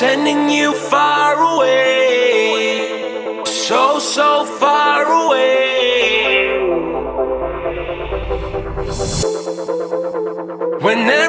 sending you far away, so, so far away. Whenever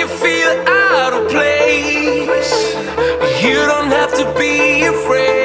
you feel out of place, you don't have to be afraid.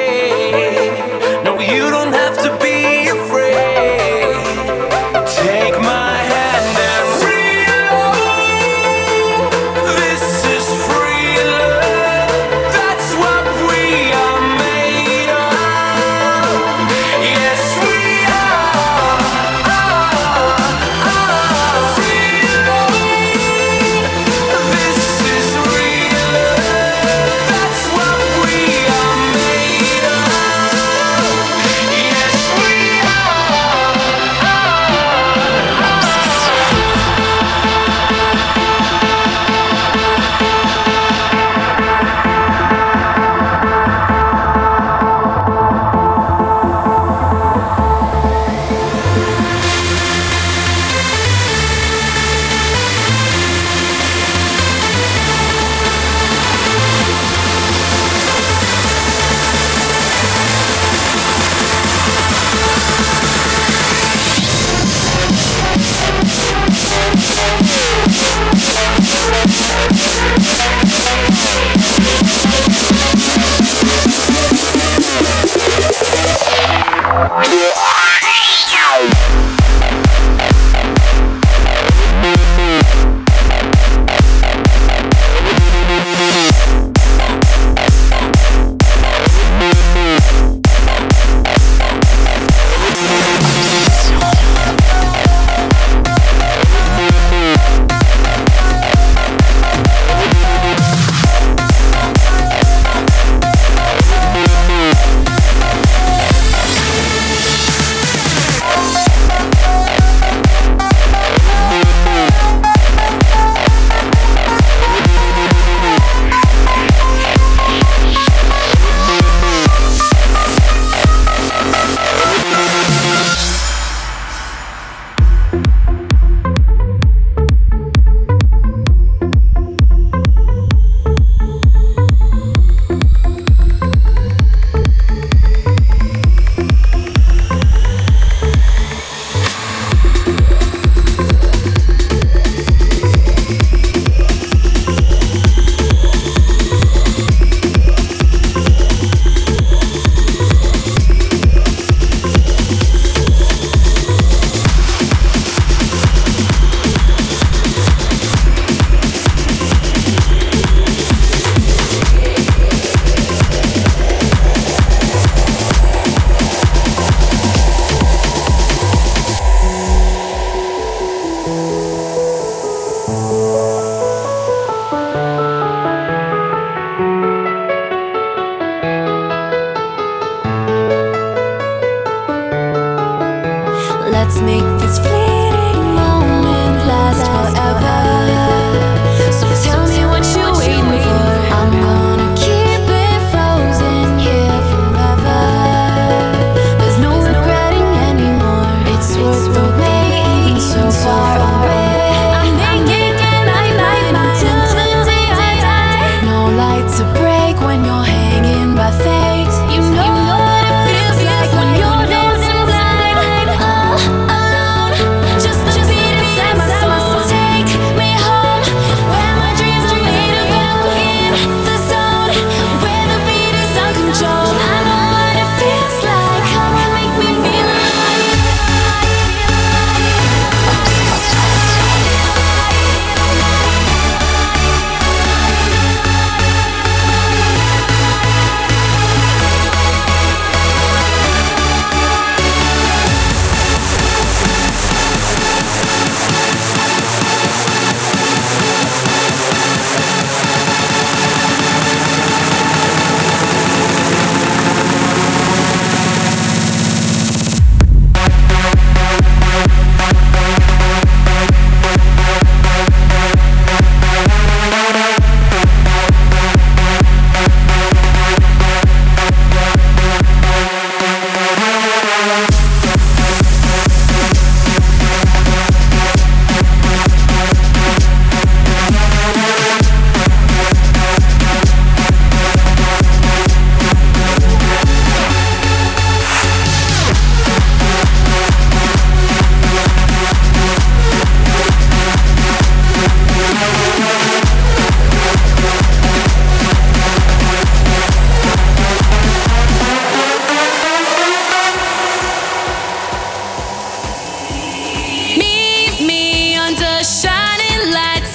Let's make this flame.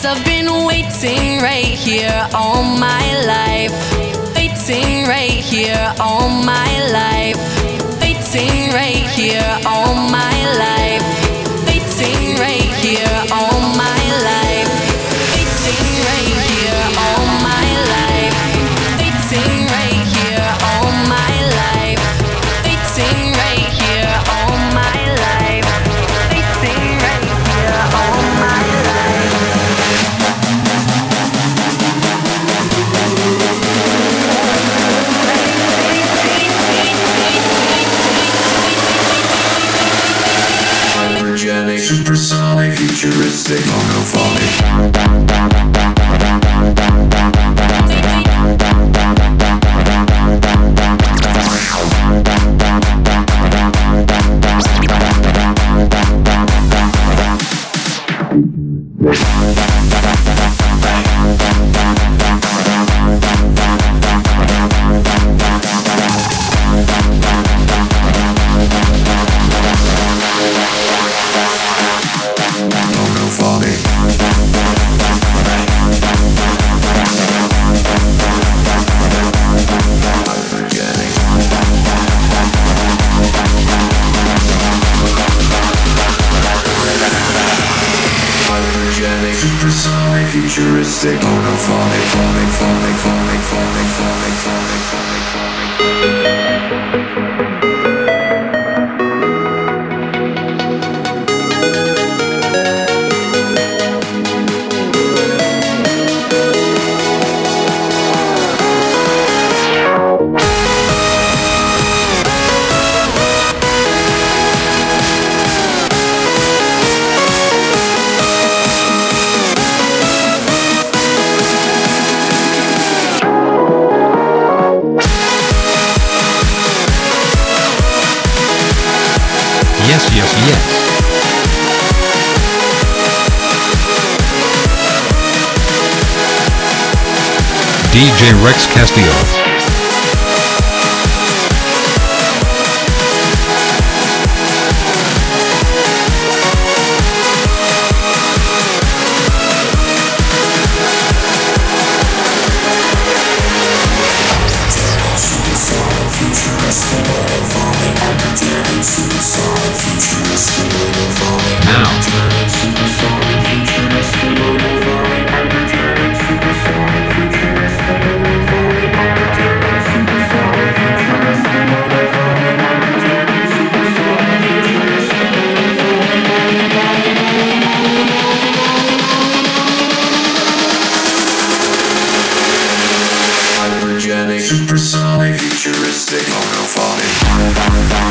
I've been waiting right here all my life. Waiting right here all my life. Waiting right here all my life. Hypergenic, supersonic, futuristic, oh, monophonic, phonic, phonic, phonic, phonic, phonic, phonic, phonic, phonic. Yes, DJ Rex Castillo. Supersonic, futuristic, oh, monophonic.